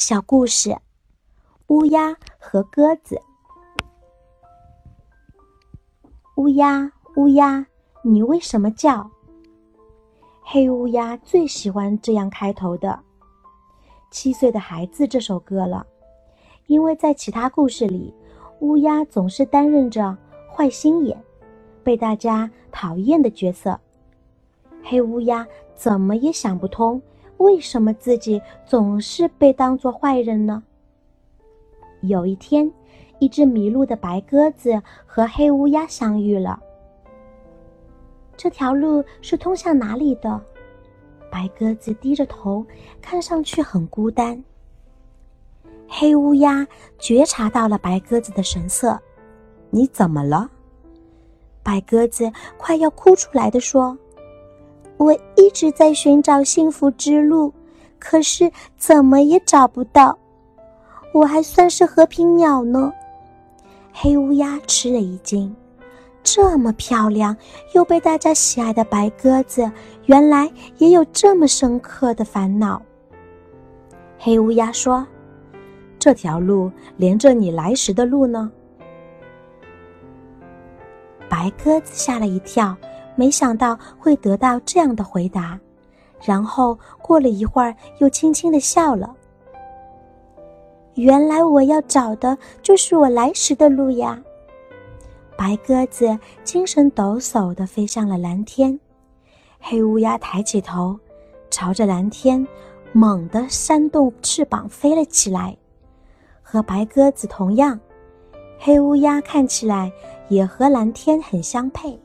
小故事：乌鸦和鸽子。乌鸦，乌鸦，你为什么叫？黑乌鸦最喜欢这样开头的《七岁的孩子》这首歌了，因为在其他故事里，乌鸦总是担任着坏心眼、被大家讨厌的角色。黑乌鸦怎么也想不通。为什么自己总是被当作坏人呢？有一天，一只迷路的白鸽子和黑乌鸦相遇了。这条路是通向哪里的？白鸽子低着头，看上去很孤单。黑乌鸦觉察到了白鸽子的神色，“你怎么了？”白鸽子快要哭出来的说。我一直在寻找幸福之路，可是怎么也找不到。我还算是和平鸟呢。黑乌鸦吃了一惊，这么漂亮又被大家喜爱的白鸽子，原来也有这么深刻的烦恼。黑乌鸦说：“这条路连着你来时的路呢。”白鸽子吓了一跳。没想到会得到这样的回答，然后过了一会儿，又轻轻的笑了。原来我要找的就是我来时的路呀！白鸽子精神抖擞的飞上了蓝天，黑乌鸦抬起头，朝着蓝天猛地扇动翅膀飞了起来。和白鸽子同样，黑乌鸦看起来也和蓝天很相配。